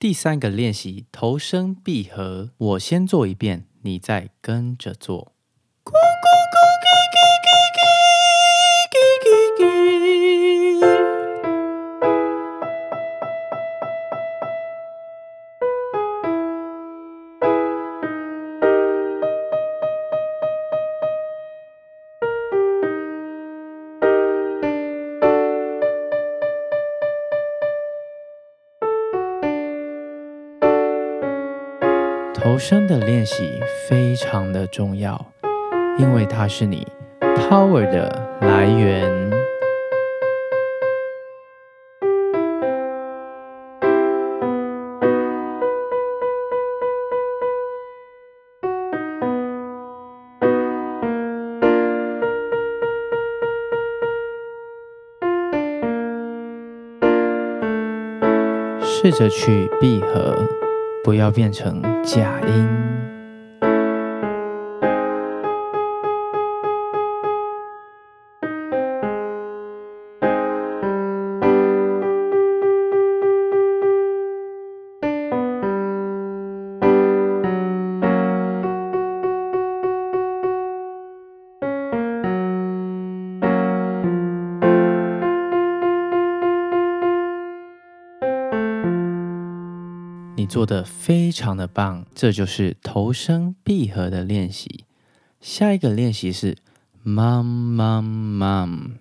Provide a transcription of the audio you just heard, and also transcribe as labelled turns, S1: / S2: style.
S1: 第三个练习头身闭合，我先做一遍，你再跟着做。头声的练习非常的重要，因为它是你 power 的来源。试着去闭合。不要变成假音。你做的非常的棒，这就是头声闭合的练习。下一个练习是，mum mum mum。